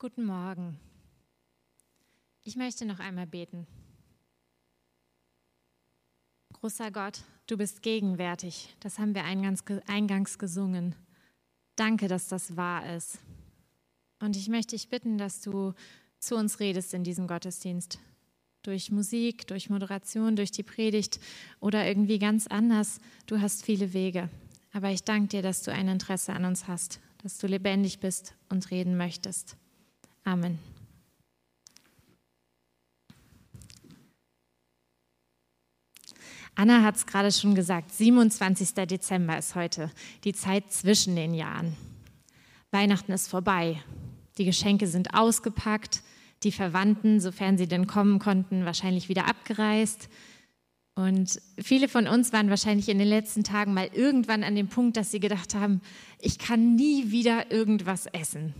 Guten Morgen. Ich möchte noch einmal beten. Großer Gott, du bist gegenwärtig. Das haben wir eingangs, gesungen. Danke, dass das wahr ist. Und ich möchte dich bitten, dass du zu uns redest in diesem Gottesdienst. Durch Musik, durch Moderation, durch die Predigt oder irgendwie ganz anders. Du hast viele Wege. Aber ich danke dir, dass du ein Interesse an uns hast, dass du lebendig bist und reden möchtest. Amen. Anna hat es gerade schon gesagt, 27. Dezember ist heute, die Zeit zwischen den Jahren. Weihnachten ist vorbei, die Geschenke sind ausgepackt, die Verwandten, sofern sie denn kommen konnten, wahrscheinlich wieder abgereist. Und viele von uns waren wahrscheinlich in den letzten Tagen mal irgendwann an dem Punkt, dass sie gedacht haben, ich kann nie wieder irgendwas essen.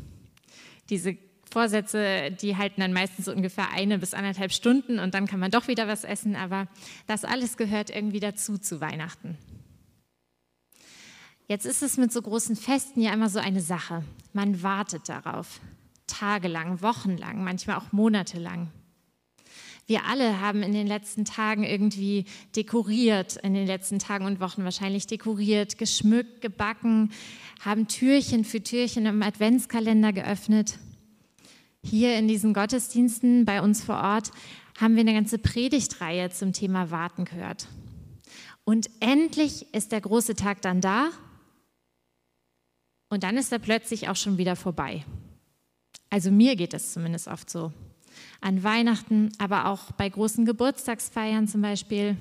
Diese Vorsätze, die halten dann meistens so ungefähr eine bis anderthalb Stunden und dann kann man doch wieder was essen, aber das alles gehört irgendwie dazu zu Weihnachten. Jetzt ist es mit so großen Festen ja immer so eine Sache. Man wartet darauf. Tagelang, wochenlang, manchmal auch monatelang. Wir alle haben in den letzten Tagen irgendwie dekoriert, in den letzten Tagen und Wochen wahrscheinlich dekoriert, geschmückt, gebacken, haben Türchen für Türchen im Adventskalender geöffnet. Hier in diesen Gottesdiensten bei uns vor Ort haben wir eine ganze Predigtreihe zum Thema Warten gehört. Und endlich ist der große Tag dann da und dann ist er plötzlich auch schon wieder vorbei. Also mir geht es zumindest oft so. An Weihnachten, aber auch bei großen Geburtstagsfeiern zum Beispiel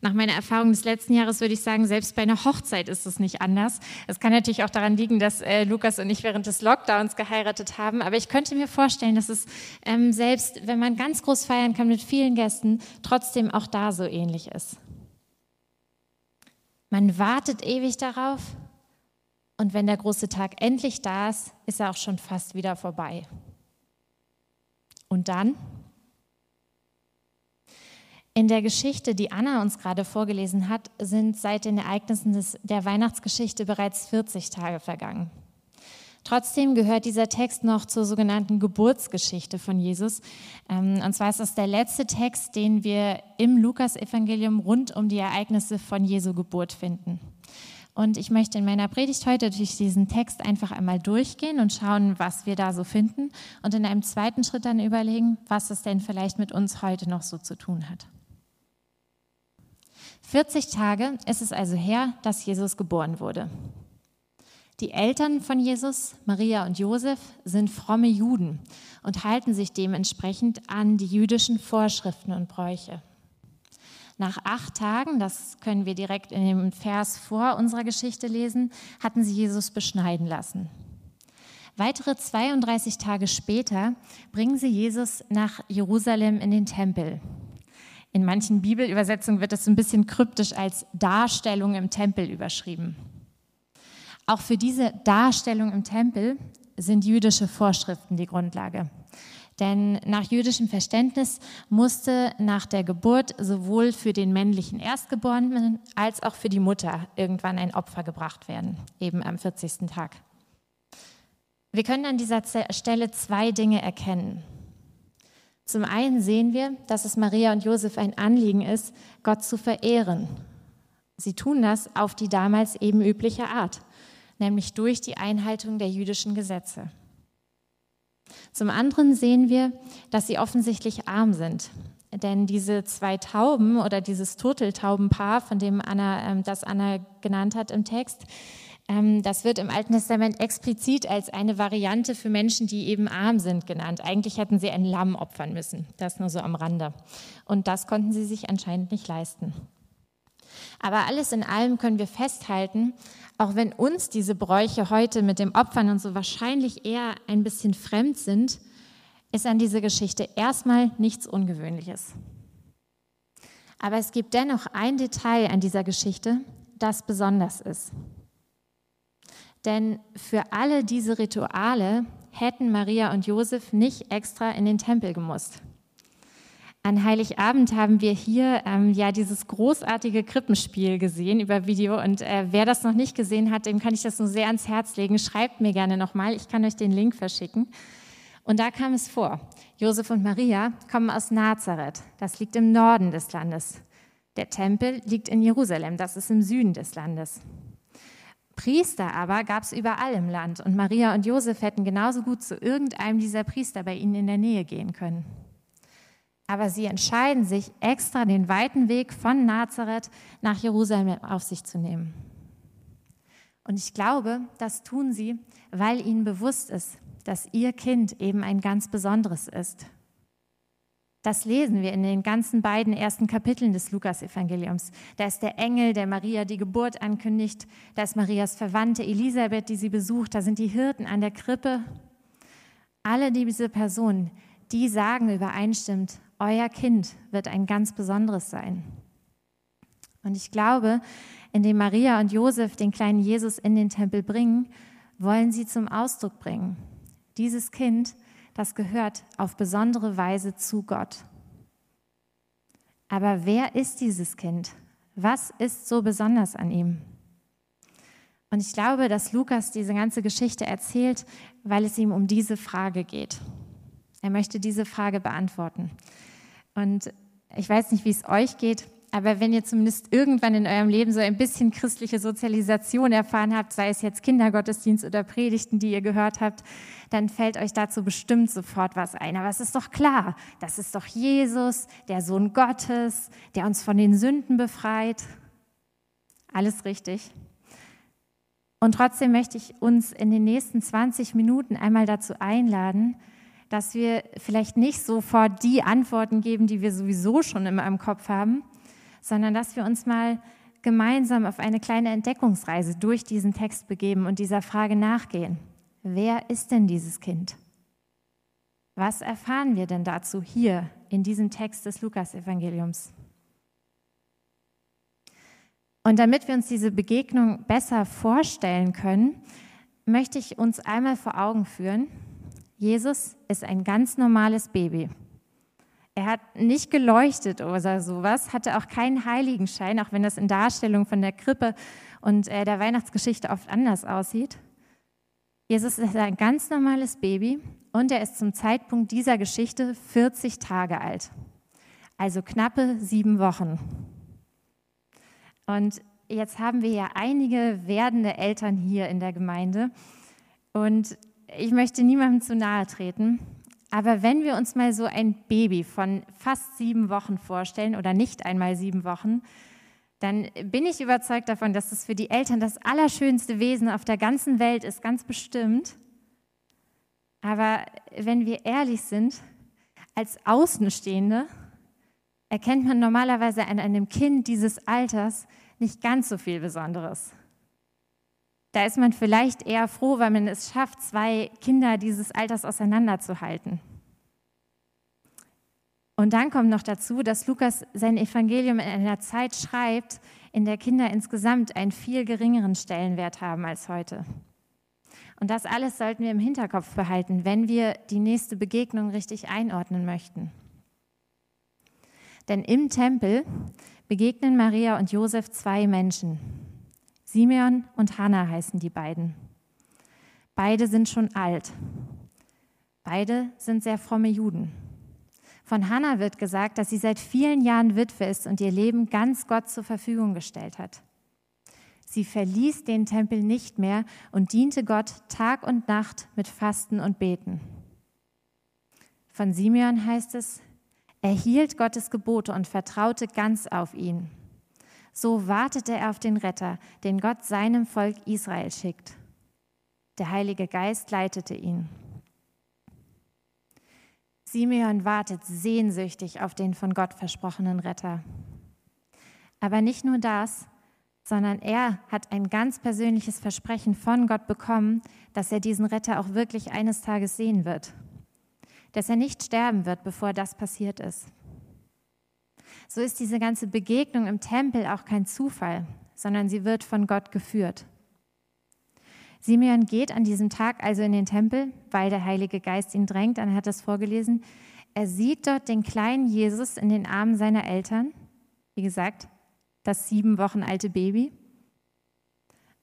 nach meiner Erfahrung des letzten Jahres würde ich sagen, selbst bei einer Hochzeit ist es nicht anders. Es kann natürlich auch daran liegen, dass äh, Lukas und ich während des Lockdowns geheiratet haben. Aber ich könnte mir vorstellen, dass es ähm, selbst, wenn man ganz groß feiern kann mit vielen Gästen, trotzdem auch da so ähnlich ist. Man wartet ewig darauf und wenn der große Tag endlich da ist, ist er auch schon fast wieder vorbei. Und dann? In der Geschichte, die Anna uns gerade vorgelesen hat, sind seit den Ereignissen des, der Weihnachtsgeschichte bereits 40 Tage vergangen. Trotzdem gehört dieser Text noch zur sogenannten Geburtsgeschichte von Jesus. Ähm, und zwar ist das der letzte Text, den wir im Lukasevangelium rund um die Ereignisse von Jesu Geburt finden. Und ich möchte in meiner Predigt heute durch diesen Text einfach einmal durchgehen und schauen, was wir da so finden. Und in einem zweiten Schritt dann überlegen, was es denn vielleicht mit uns heute noch so zu tun hat. 40 Tage ist es also her, dass Jesus geboren wurde. Die Eltern von Jesus, Maria und Josef, sind fromme Juden und halten sich dementsprechend an die jüdischen Vorschriften und Bräuche. Nach acht Tagen, das können wir direkt in dem Vers vor unserer Geschichte lesen, hatten sie Jesus beschneiden lassen. Weitere 32 Tage später bringen sie Jesus nach Jerusalem in den Tempel. In manchen Bibelübersetzungen wird es ein bisschen kryptisch als Darstellung im Tempel überschrieben. Auch für diese Darstellung im Tempel sind jüdische Vorschriften die Grundlage. Denn nach jüdischem Verständnis musste nach der Geburt sowohl für den männlichen Erstgeborenen als auch für die Mutter irgendwann ein Opfer gebracht werden, eben am 40. Tag. Wir können an dieser Stelle zwei Dinge erkennen. Zum einen sehen wir, dass es Maria und Josef ein Anliegen ist, Gott zu verehren. Sie tun das auf die damals eben übliche Art, nämlich durch die Einhaltung der jüdischen Gesetze. Zum anderen sehen wir, dass sie offensichtlich arm sind. Denn diese zwei Tauben oder dieses Turteltaubenpaar, von dem Anna, ähm, das Anna genannt hat im Text, das wird im Alten Testament explizit als eine Variante für Menschen, die eben arm sind, genannt. Eigentlich hätten sie ein Lamm opfern müssen. Das nur so am Rande. Und das konnten sie sich anscheinend nicht leisten. Aber alles in allem können wir festhalten, auch wenn uns diese Bräuche heute mit dem Opfern und so wahrscheinlich eher ein bisschen fremd sind, ist an dieser Geschichte erstmal nichts Ungewöhnliches. Aber es gibt dennoch ein Detail an dieser Geschichte, das besonders ist. Denn für alle diese Rituale hätten Maria und Josef nicht extra in den Tempel gemusst. An Heiligabend haben wir hier ähm, ja dieses großartige Krippenspiel gesehen über Video und äh, wer das noch nicht gesehen hat, dem kann ich das nur sehr ans Herz legen. Schreibt mir gerne nochmal, ich kann euch den Link verschicken. Und da kam es vor. Josef und Maria kommen aus Nazareth. Das liegt im Norden des Landes. Der Tempel liegt in Jerusalem. Das ist im Süden des Landes. Priester aber gab es überall im Land. Und Maria und Josef hätten genauso gut zu irgendeinem dieser Priester bei ihnen in der Nähe gehen können. Aber sie entscheiden sich, extra den weiten Weg von Nazareth nach Jerusalem auf sich zu nehmen. Und ich glaube, das tun sie, weil ihnen bewusst ist, dass ihr Kind eben ein ganz besonderes ist. Das lesen wir in den ganzen beiden ersten Kapiteln des Lukasevangeliums. Da ist der Engel, der Maria die Geburt ankündigt. Da ist Marias Verwandte Elisabeth, die sie besucht. Da sind die Hirten an der Krippe. Alle diese Personen, die sagen übereinstimmend, euer Kind wird ein ganz besonderes sein. Und ich glaube, indem Maria und Josef den kleinen Jesus in den Tempel bringen, wollen sie zum Ausdruck bringen. Dieses Kind, das gehört auf besondere Weise zu Gott. Aber wer ist dieses Kind? Was ist so besonders an ihm? Und ich glaube, dass Lukas diese ganze Geschichte erzählt, weil es ihm um diese Frage geht. Er möchte diese Frage beantworten. Und ich weiß nicht, wie es euch geht, aber wenn ihr zumindest irgendwann in eurem Leben so ein bisschen christliche Sozialisation erfahren habt, sei es jetzt Kindergottesdienst oder Predigten, die ihr gehört habt, dann fällt euch dazu bestimmt sofort was ein. Aber es ist doch klar, das ist doch Jesus, der Sohn Gottes, der uns von den Sünden befreit. Alles richtig. Und trotzdem möchte ich uns in den nächsten 20 Minuten einmal dazu einladen, dass wir vielleicht nicht sofort die Antworten geben, die wir sowieso schon immer im Kopf haben, sondern dass wir uns mal gemeinsam auf eine kleine Entdeckungsreise durch diesen Text begeben und dieser Frage nachgehen. Wer ist denn dieses Kind? Was erfahren wir denn dazu hier in diesem Text des Lukasevangeliums? Und damit wir uns diese Begegnung besser vorstellen können, möchte ich uns einmal vor Augen führen, Jesus ist ein ganz normales Baby. Er hat nicht geleuchtet oder sowas, hatte auch keinen Heiligenschein, auch wenn das in Darstellung von der Krippe und äh, der Weihnachtsgeschichte oft anders aussieht. Jesus ist ein ganz normales Baby und er ist zum Zeitpunkt dieser Geschichte 40 Tage alt, also knappe sieben Wochen. Und jetzt haben wir ja einige werdende Eltern hier in der Gemeinde und ich möchte niemandem zu nahe treten, aber wenn wir uns mal so ein Baby von fast sieben Wochen vorstellen oder nicht einmal sieben Wochen, dann bin ich überzeugt davon, dass es für die Eltern das allerschönste Wesen auf der ganzen Welt ist, ganz bestimmt. Aber wenn wir ehrlich sind, als Außenstehende erkennt man normalerweise an einem Kind dieses Alters nicht ganz so viel Besonderes. Da ist man vielleicht eher froh, weil man es schafft, zwei Kinder dieses Alters auseinanderzuhalten. Und dann kommt noch dazu, dass Lukas sein Evangelium in einer Zeit schreibt, in der Kinder insgesamt einen viel geringeren Stellenwert haben als heute. Und das alles sollten wir im Hinterkopf behalten, wenn wir die nächste Begegnung richtig einordnen möchten. Denn im Tempel begegnen Maria und Josef zwei Menschen. Simeon und Hannah heißen die beiden. Beide sind schon alt. Beide sind sehr fromme Juden. Von Hannah wird gesagt, dass sie seit vielen Jahren Witwe ist und ihr Leben ganz Gott zur Verfügung gestellt hat. Sie verließ den Tempel nicht mehr und diente Gott Tag und Nacht mit Fasten und Beten. Von Simeon heißt es, er hielt Gottes Gebote und vertraute ganz auf ihn. So wartete er auf den Retter, den Gott seinem Volk Israel schickt. Der Heilige Geist leitete ihn. Simeon wartet sehnsüchtig auf den von Gott versprochenen Retter. Aber nicht nur das, sondern er hat ein ganz persönliches Versprechen von Gott bekommen, dass er diesen Retter auch wirklich eines Tages sehen wird. Dass er nicht sterben wird, bevor das passiert ist so ist diese ganze Begegnung im Tempel auch kein Zufall, sondern sie wird von Gott geführt. Simeon geht an diesem Tag also in den Tempel, weil der Heilige Geist ihn drängt, hat er es vorgelesen. Er sieht dort den kleinen Jesus in den Armen seiner Eltern, wie gesagt, das sieben Wochen alte Baby,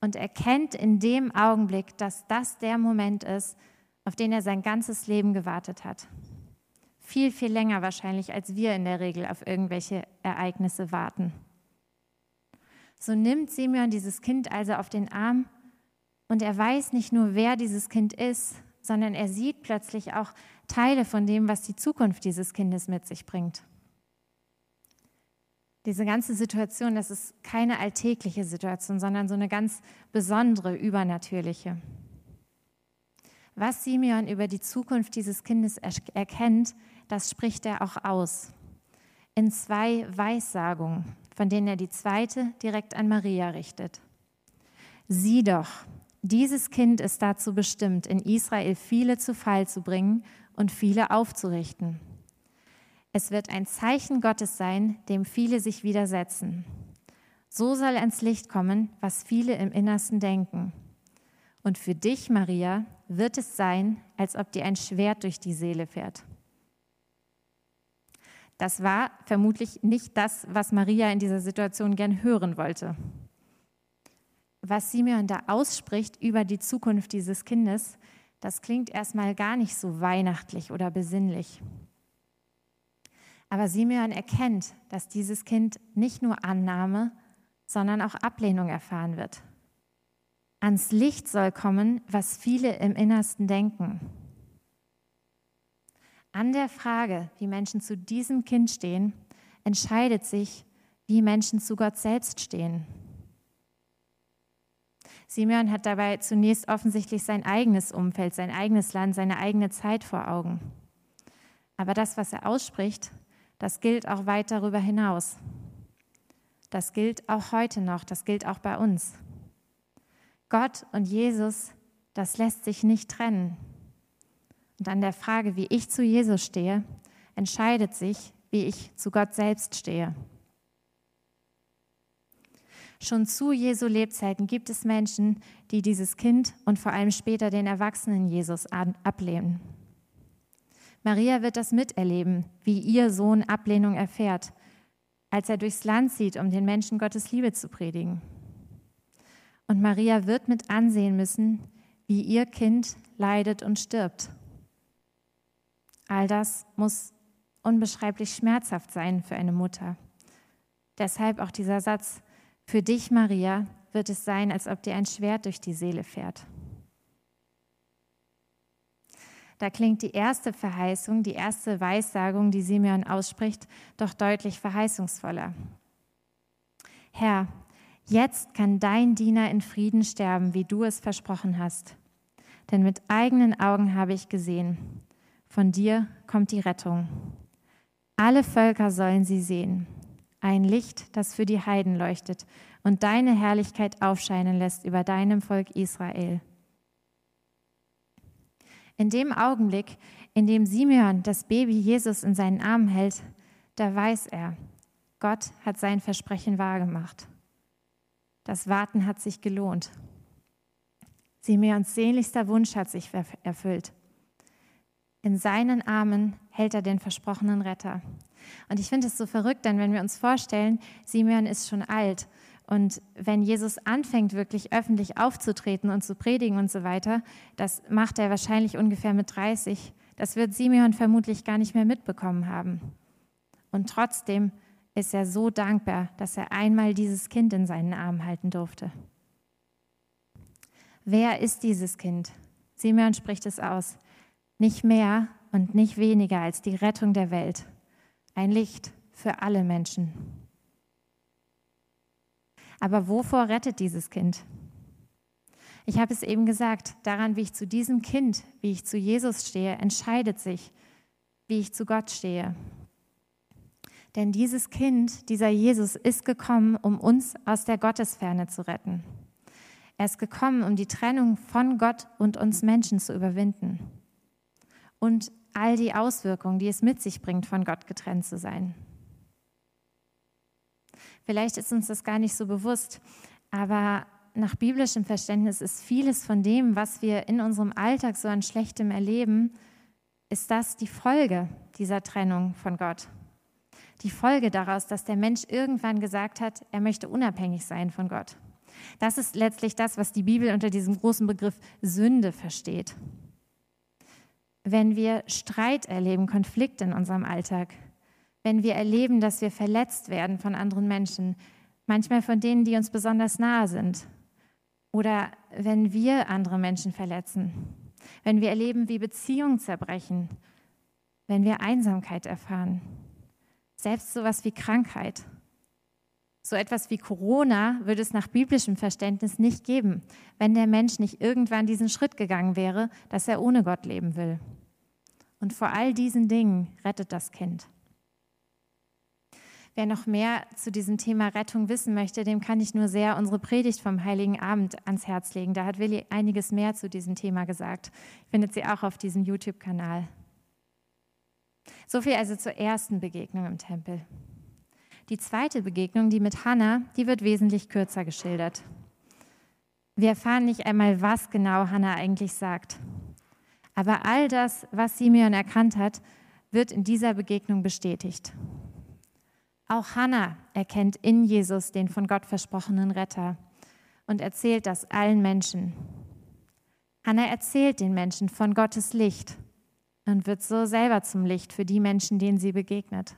und erkennt in dem Augenblick, dass das der Moment ist, auf den er sein ganzes Leben gewartet hat. Viel, viel länger wahrscheinlich, als wir in der Regel auf irgendwelche Ereignisse warten. So nimmt Simeon dieses Kind also auf den Arm und er weiß nicht nur, wer dieses Kind ist, sondern er sieht plötzlich auch Teile von dem, was die Zukunft dieses Kindes mit sich bringt. Diese ganze Situation, das ist keine alltägliche Situation, sondern so eine ganz besondere, übernatürliche. Was Simeon über die Zukunft dieses Kindes erkennt, das spricht er auch aus. In zwei Weissagungen, von denen er die zweite direkt an Maria richtet. Sieh doch, dieses Kind ist dazu bestimmt, in Israel viele zu Fall zu bringen und viele aufzurichten. Es wird ein Zeichen Gottes sein, dem viele sich widersetzen. So soll ans Licht kommen, was viele im Innersten denken. Und für dich, Maria, wird es sein, als ob dir ein Schwert durch die Seele fährt. Das war vermutlich nicht das, was Maria in dieser Situation gern hören wollte was Simeon da ausspricht über die Zukunft dieses Kindes, das klingt erstmal gar nicht so weihnachtlich oder besinnlich. Aber Simeon erkennt, dass dieses Kind nicht nur Annahme, sondern auch Ablehnung erfahren wird. Ans Licht soll kommen, was viele im Innersten denken. An der Frage, wie Menschen zu diesem Kind stehen, entscheidet sich, wie Menschen zu Gott selbst stehen. Simeon hat dabei zunächst offensichtlich sein eigenes Umfeld, sein eigenes Land, seine eigene Zeit vor Augen. Aber das, was er ausspricht, das gilt auch weit darüber hinaus. Das gilt auch heute noch, das gilt auch bei uns. Gott und Jesus, das lässt sich nicht trennen. Und an der Frage, wie ich zu Jesus stehe, entscheidet sich, wie ich zu Gott selbst stehe. Schon zu Jesu Lebzeiten gibt es Menschen, die dieses Kind und vor allem später den Erwachsenen Jesus ablehnen. Maria wird das miterleben, wie ihr Sohn Ablehnung erfährt, als er durchs Land zieht, um den Menschen Gottes Liebe zu predigen. Und Maria wird mit ansehen müssen, wie ihr Kind leidet und stirbt. All das muss unbeschreiblich schmerzhaft sein für eine Mutter. Deshalb auch dieser Satz, für dich, Maria, wird es sein, als ob dir ein Schwert durch die Seele fährt. Da klingt die erste Verheißung, die erste Weissagung, die Simeon ausspricht, doch deutlich verheißungsvoller. Herr, jetzt kann dein Diener in Frieden sterben, wie du es versprochen hast. Denn mit eigenen Augen habe ich gesehen, von dir kommt die Rettung. Alle Völker sollen sie sehen ein Licht, das für die Heiden leuchtet und deine Herrlichkeit aufscheinen lässt über deinem Volk Israel. In dem Augenblick, in dem Simeon das Baby Jesus in seinen Armen hält, da weiß er, Gott hat sein Versprechen wahrgemacht. Das Warten hat sich gelohnt. Simeons sehnlichster Wunsch hat sich erfüllt. In seinen Armen hält er den versprochenen Retter. Und ich finde es so verrückt, denn wenn wir uns vorstellen, Simeon ist schon alt und wenn Jesus anfängt, wirklich öffentlich aufzutreten und zu predigen und so weiter, das macht er wahrscheinlich ungefähr mit 30. Das wird Simeon vermutlich gar nicht mehr mitbekommen haben. Und trotzdem ist er so dankbar, dass er einmal dieses Kind in seinen Armen halten durfte. Wer ist dieses Kind? Simeon spricht es aus. Nicht mehr und nicht weniger als die Rettung der Welt ein Licht für alle Menschen. Aber wovor rettet dieses Kind? Ich habe es eben gesagt, daran, wie ich zu diesem Kind, wie ich zu Jesus stehe, entscheidet sich, wie ich zu Gott stehe. Denn dieses Kind, dieser Jesus, ist gekommen, um uns aus der Gottesferne zu retten. Er ist gekommen, um die Trennung von Gott und uns Menschen zu überwinden. Und all die Auswirkungen, die es mit sich bringt, von Gott getrennt zu sein. Vielleicht ist uns das gar nicht so bewusst, aber nach biblischem Verständnis ist vieles von dem, was wir in unserem Alltag so an Schlechtem erleben, ist das die Folge dieser Trennung von Gott. Die Folge daraus, dass der Mensch irgendwann gesagt hat, er möchte unabhängig sein von Gott. Das ist letztlich das, was die Bibel unter diesem großen Begriff Sünde versteht. wenn wir Streit erleben, Konflikt in unserem Alltag, wenn wir erleben, dass wir verletzt werden von anderen Menschen, manchmal von denen, die uns besonders nahe sind, oder wenn wir andere Menschen verletzen, wenn wir erleben, wie Beziehungen zerbrechen, wenn wir Einsamkeit erfahren, selbst sowas wie Krankheit. So etwas wie Corona würde es nach biblischem Verständnis nicht geben, wenn der Mensch nicht irgendwann diesen Schritt gegangen wäre, dass er ohne Gott leben will. Und vor all diesen Dingen rettet das Kind. Wer noch mehr zu diesem Thema Rettung wissen möchte, dem kann ich nur sehr unsere Predigt vom Heiligen Abend ans Herz legen. Da hat Willi einiges mehr zu diesem Thema gesagt. Findet sie auch auf diesem YouTube-Kanal. So viel also zur ersten Begegnung im Tempel. Die zweite Begegnung, die mit Hannah, die wird wesentlich kürzer geschildert. Wir erfahren nicht einmal, was genau Hannah eigentlich sagt. Aber all das, was Simeon erkannt hat, wird in dieser Begegnung bestätigt. Auch Hannah erkennt in Jesus den von Gott versprochenen Retter und erzählt das allen Menschen. Hannah erzählt den Menschen von Gottes Licht und wird so selber zum Licht für die Menschen, denen sie begegnet.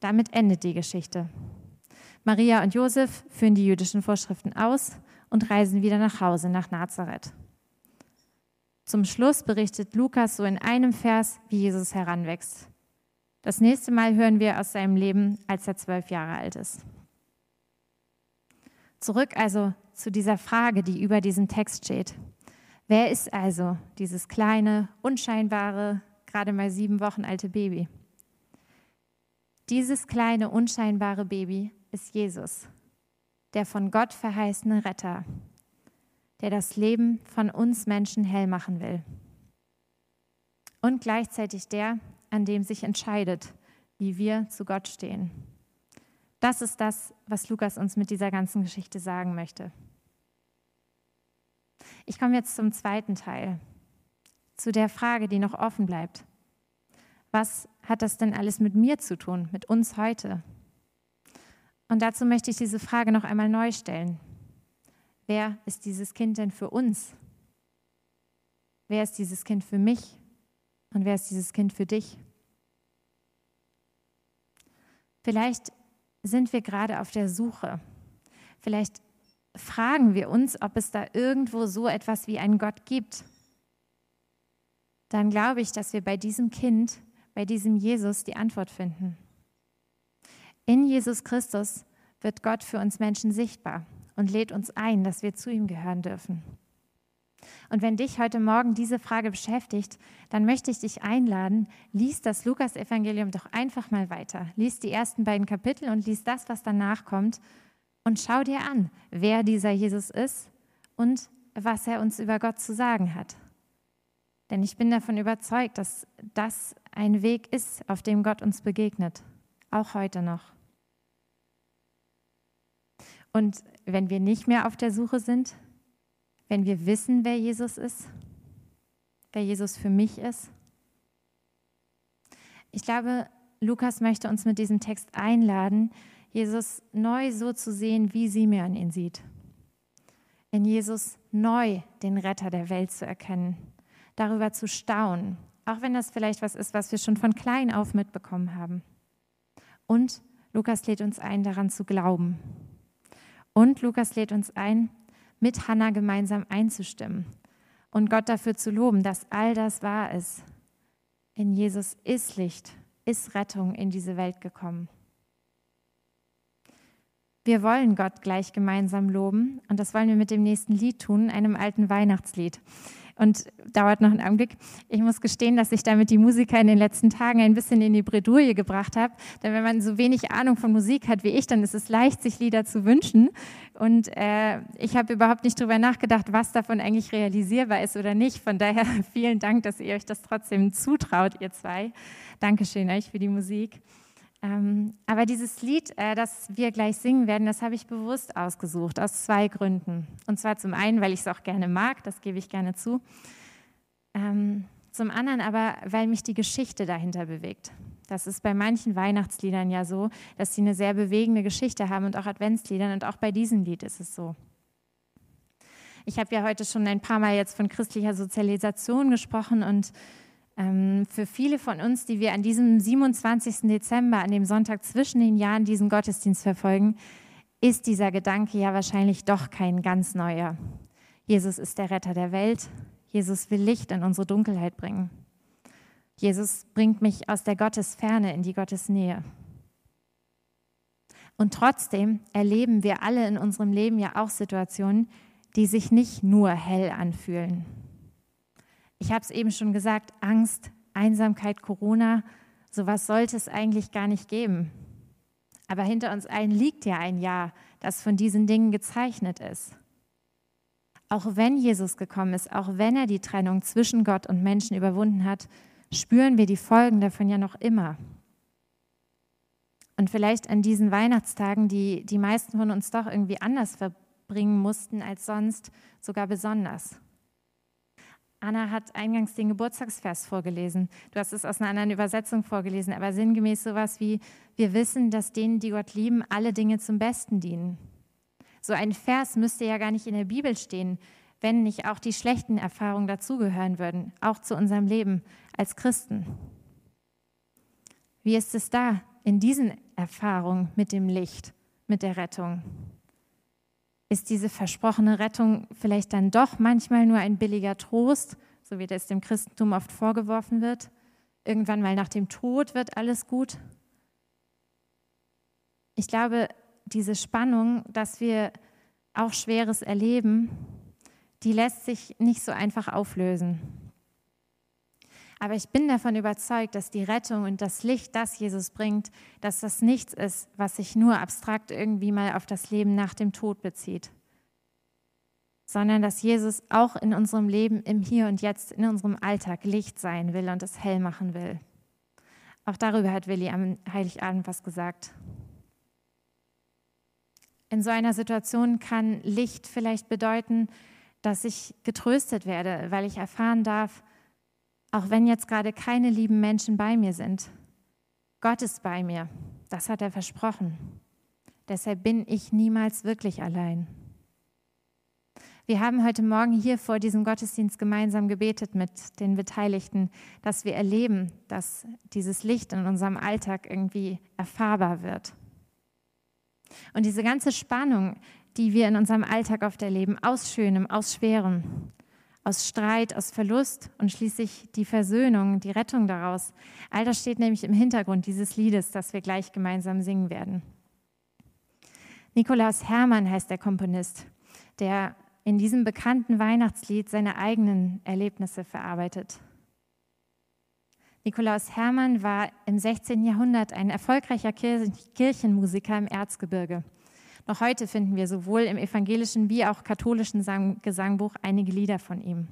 Damit endet die Geschichte. Maria und Josef führen die jüdischen Vorschriften aus und reisen wieder nach Hause, nach Nazareth. Zum Schluss berichtet Lukas so in einem Vers, wie Jesus heranwächst. Das nächste Mal hören wir aus seinem Leben, als er zwölf Jahre alt ist. Zurück also zu dieser Frage, die über diesem Text steht. Wer ist also dieses kleine, unscheinbare, gerade mal sieben Wochen alte Baby? Dieses kleine, unscheinbare Baby ist Jesus, der von Gott verheißene Retter, der das Leben von uns Menschen hell machen will. Und gleichzeitig der, an dem sich entscheidet, wie wir zu Gott stehen. Das ist das, was Lukas uns mit dieser ganzen Geschichte sagen möchte. Ich komme jetzt zum zweiten Teil, zu der Frage, die noch offen bleibt. Was hat das denn alles mit mir zu tun, mit uns heute? Und dazu möchte ich diese Frage noch einmal neu stellen. Wer ist dieses Kind denn für uns? Wer ist dieses Kind für mich? Und wer ist dieses Kind für dich? Vielleicht sind wir gerade auf der Suche. Vielleicht fragen wir uns, ob es da irgendwo so etwas wie einen Gott gibt. Dann glaube ich, dass wir bei diesem Kind, bei diesem Jesus die Antwort finden. In Jesus Christus wird Gott für uns Menschen sichtbar und lädt uns ein, dass wir zu ihm gehören dürfen. Und wenn dich heute Morgen diese Frage beschäftigt, dann möchte ich dich einladen, lies das Lukas-Evangelium doch einfach mal weiter. Lies die ersten beiden Kapitel und lies das, was danach kommt und schau dir an, wer dieser Jesus ist und was er uns über Gott zu sagen hat. Denn ich bin davon überzeugt, dass das ein Weg ist, auf dem Gott uns begegnet, auch heute noch. Und wenn wir nicht mehr auf der Suche sind, wenn wir wissen, wer Jesus ist, wer Jesus für mich ist, ich glaube, Lukas möchte uns mit diesem Text einladen, Jesus neu so zu sehen, wie Simeon ihn sieht. In Jesus neu den Retter der Welt zu erkennen, darüber zu staunen, auch wenn das vielleicht was ist, was wir schon von klein auf mitbekommen haben. Und Lukas lädt uns ein, daran zu glauben. Und Lukas lädt uns ein, mit Hannah gemeinsam einzustimmen und Gott dafür zu loben, dass all das wahr ist. In Jesus ist Licht, ist Rettung in diese Welt gekommen. Wir wollen Gott gleich gemeinsam loben und das wollen wir mit dem nächsten Lied tun, einem alten Weihnachtslied. Und dauert noch einen Augenblick. Ich muss gestehen, dass ich damit die Musiker in den letzten Tagen ein bisschen in die Bredouille gebracht habe. Denn wenn man so wenig Ahnung von Musik hat wie ich, dann ist es leicht, sich Lieder zu wünschen. Und äh, ich habe überhaupt nicht darüber nachgedacht, was davon eigentlich realisierbar ist oder nicht. Von daher vielen Dank, dass ihr euch das trotzdem zutraut, ihr zwei. Dankeschön euch für die Musik. Ähm, aber dieses Lied, äh, das wir gleich singen werden, das habe ich bewusst ausgesucht, aus zwei Gründen. Und zwar zum einen, weil ich es auch gerne mag, das gebe ich gerne zu. Ähm, zum anderen aber, weil mich die Geschichte dahinter bewegt. Das ist bei manchen Weihnachtsliedern ja so, dass sie eine sehr bewegende Geschichte haben und auch Adventsliedern und auch bei diesem Lied ist es so. Ich habe ja heute schon ein paar Mal jetzt von christlicher Sozialisation gesprochen und für viele von uns, die wir an diesem 27. Dezember, an dem Sonntag zwischen den Jahren, diesen Gottesdienst verfolgen, ist dieser Gedanke ja wahrscheinlich doch kein ganz neuer. Jesus ist der Retter der Welt. Jesus will Licht in unsere Dunkelheit bringen. Jesus bringt mich aus der Gottesferne in die Gottesnähe. Und trotzdem erleben wir alle in unserem Leben ja auch Situationen, die sich nicht nur hell anfühlen. Ich habe es eben schon gesagt, Angst, Einsamkeit, Corona, sowas sollte es eigentlich gar nicht geben. Aber hinter uns allen liegt ja ein Jahr, das von diesen Dingen gezeichnet ist. Auch wenn Jesus gekommen ist, auch wenn er die Trennung zwischen Gott und Menschen überwunden hat, spüren wir die Folgen davon ja noch immer. Und vielleicht an diesen Weihnachtstagen, die die meisten von uns doch irgendwie anders verbringen mussten als sonst, sogar besonders. Anna hat eingangs den Geburtstagsvers vorgelesen. Du hast es aus einer anderen Übersetzung vorgelesen, aber sinngemäß sowas wie, wir wissen, dass denen, die Gott lieben, alle Dinge zum Besten dienen. So ein Vers müsste ja gar nicht in der Bibel stehen, wenn nicht auch die schlechten Erfahrungen dazugehören würden, auch zu unserem Leben als Christen. Wie ist es da in diesen Erfahrungen mit dem Licht, mit der Rettung? Ist diese versprochene Rettung vielleicht dann doch manchmal nur ein billiger Trost, so wie das dem Christentum oft vorgeworfen wird? Irgendwann mal nach dem Tod wird alles gut? Ich glaube, diese Spannung, dass wir auch Schweres erleben, die lässt sich nicht so einfach auflösen. Aber ich bin davon überzeugt, dass die Rettung und das Licht, das Jesus bringt, dass das nichts ist, was sich nur abstrakt irgendwie mal auf das Leben nach dem Tod bezieht, sondern dass Jesus auch in unserem Leben im Hier und Jetzt, in unserem Alltag Licht sein will und es hell machen will. Auch darüber hat Willi am Heiligabend was gesagt. In so einer Situation kann Licht vielleicht bedeuten, dass ich getröstet werde, weil ich erfahren darf, auch wenn jetzt gerade keine lieben Menschen bei mir sind. Gott ist bei mir, das hat er versprochen. Deshalb bin ich niemals wirklich allein. Wir haben heute Morgen hier vor diesem Gottesdienst gemeinsam gebetet mit den Beteiligten, dass wir erleben, dass dieses Licht in unserem Alltag irgendwie erfahrbar wird. Und diese ganze Spannung, die wir in unserem Alltag oft erleben, aus Schönem, aus Schwerem, aus Streit, aus Verlust und schließlich die Versöhnung, die Rettung daraus. All das steht nämlich im Hintergrund dieses Liedes, das wir gleich gemeinsam singen werden. Nikolaus Hermann heißt der Komponist, der in diesem bekannten Weihnachtslied seine eigenen Erlebnisse verarbeitet. Nikolaus Hermann war im 16. Jahrhundert ein erfolgreicher Kirchenmusiker im Erzgebirge. Noch heute finden wir sowohl im evangelischen wie auch katholischen Gesangbuch einige Lieder von ihm.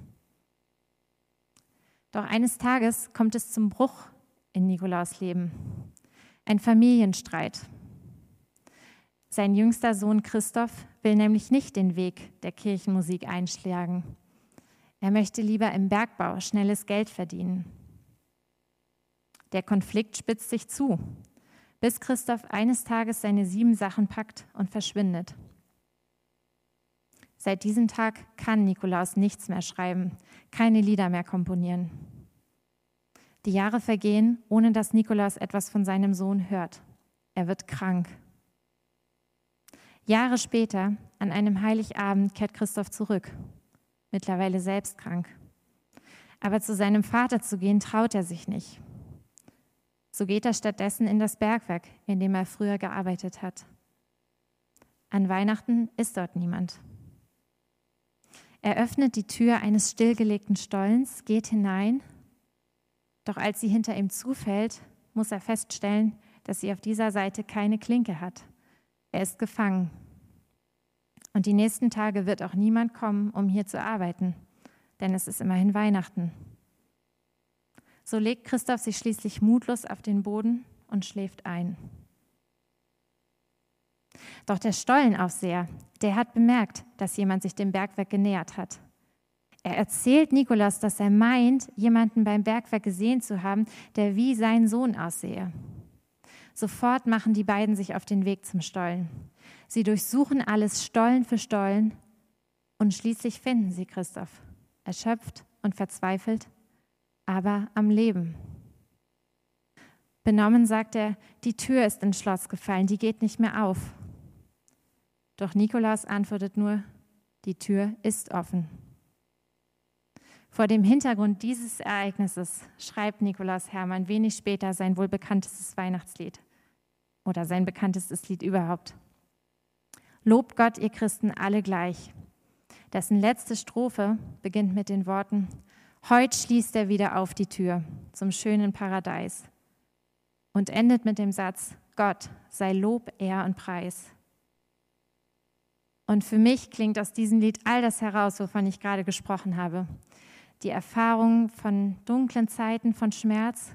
Doch eines Tages kommt es zum Bruch in Nikolaus Leben. Ein Familienstreit. Sein jüngster Sohn Christoph will nämlich nicht den Weg der Kirchenmusik einschlagen. Er möchte lieber im Bergbau schnelles Geld verdienen. Der Konflikt spitzt sich zu, bis Christoph eines Tages seine sieben Sachen packt und verschwindet. Seit diesem Tag kann Nikolaus nichts mehr schreiben, keine Lieder mehr komponieren. Die Jahre vergehen, ohne dass Nikolaus etwas von seinem Sohn hört. Er wird krank. Jahre später, an einem Heiligabend, kehrt Christoph zurück, mittlerweile selbst krank. Aber zu seinem Vater zu gehen, traut er sich nicht. So geht er stattdessen in das Bergwerk, in dem er früher gearbeitet hat. An Weihnachten ist dort niemand. Er öffnet die Tür eines stillgelegten Stollens, geht hinein, doch als sie hinter ihm zufällt, muss er feststellen, dass sie auf dieser Seite keine Klinke hat. Er ist gefangen. Und die nächsten Tage wird auch niemand kommen, um hier zu arbeiten, denn es ist immerhin Weihnachten. So legt Christoph sich schließlich mutlos auf den Boden und schläft ein. Doch der Stollenaufseher, der hat bemerkt, dass jemand sich dem Bergwerk genähert hat. Er erzählt Nikolaus, dass er meint, jemanden beim Bergwerk gesehen zu haben, der wie sein Sohn aussehe. Sofort machen die beiden sich auf den Weg zum Stollen. Sie durchsuchen alles Stollen für Stollen Und schließlich finden sie Christoph, erschöpft und verzweifelt, aber am Leben. Benommen sagt er, die Tür ist ins Schloss gefallen, die geht nicht mehr auf. Doch Nikolaus antwortet nur, die Tür ist offen. Vor dem Hintergrund dieses Ereignisses schreibt Nikolaus Hermann wenig später sein wohl bekanntestes Weihnachtslied oder sein bekanntestes Lied überhaupt. Lobt Gott, ihr Christen, alle gleich. Dessen letzte Strophe beginnt mit den Worten, Heut schließt er wieder auf die Tür zum schönen Paradies und endet mit dem Satz, Gott sei Lob, Ehr und Preis. Und für mich klingt aus diesem Lied all das heraus, wovon ich gerade gesprochen habe die Erfahrung von dunklen Zeiten, von Schmerz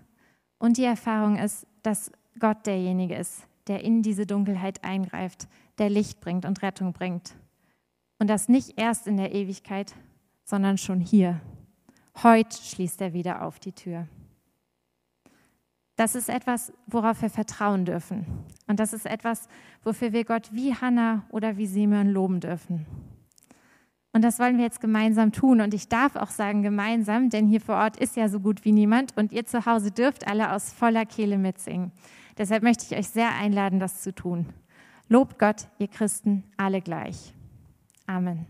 und die Erfahrung ist, dass Gott derjenige ist, der in diese Dunkelheit eingreift, der Licht bringt und Rettung bringt. Und das nicht erst in der Ewigkeit, sondern schon hier. Heute schließt er wieder auf die Tür. Das ist etwas, worauf wir vertrauen dürfen. Und das ist etwas, wofür wir Gott wie Hannah oder wie Simeon loben dürfen. Und das wollen wir jetzt gemeinsam tun. Und ich darf auch sagen gemeinsam, denn hier vor Ort ist ja so gut wie niemand und ihr zu Hause dürft alle aus voller Kehle mitsingen. Deshalb möchte ich euch sehr einladen, das zu tun. Lobt Gott, ihr Christen, alle gleich. Amen.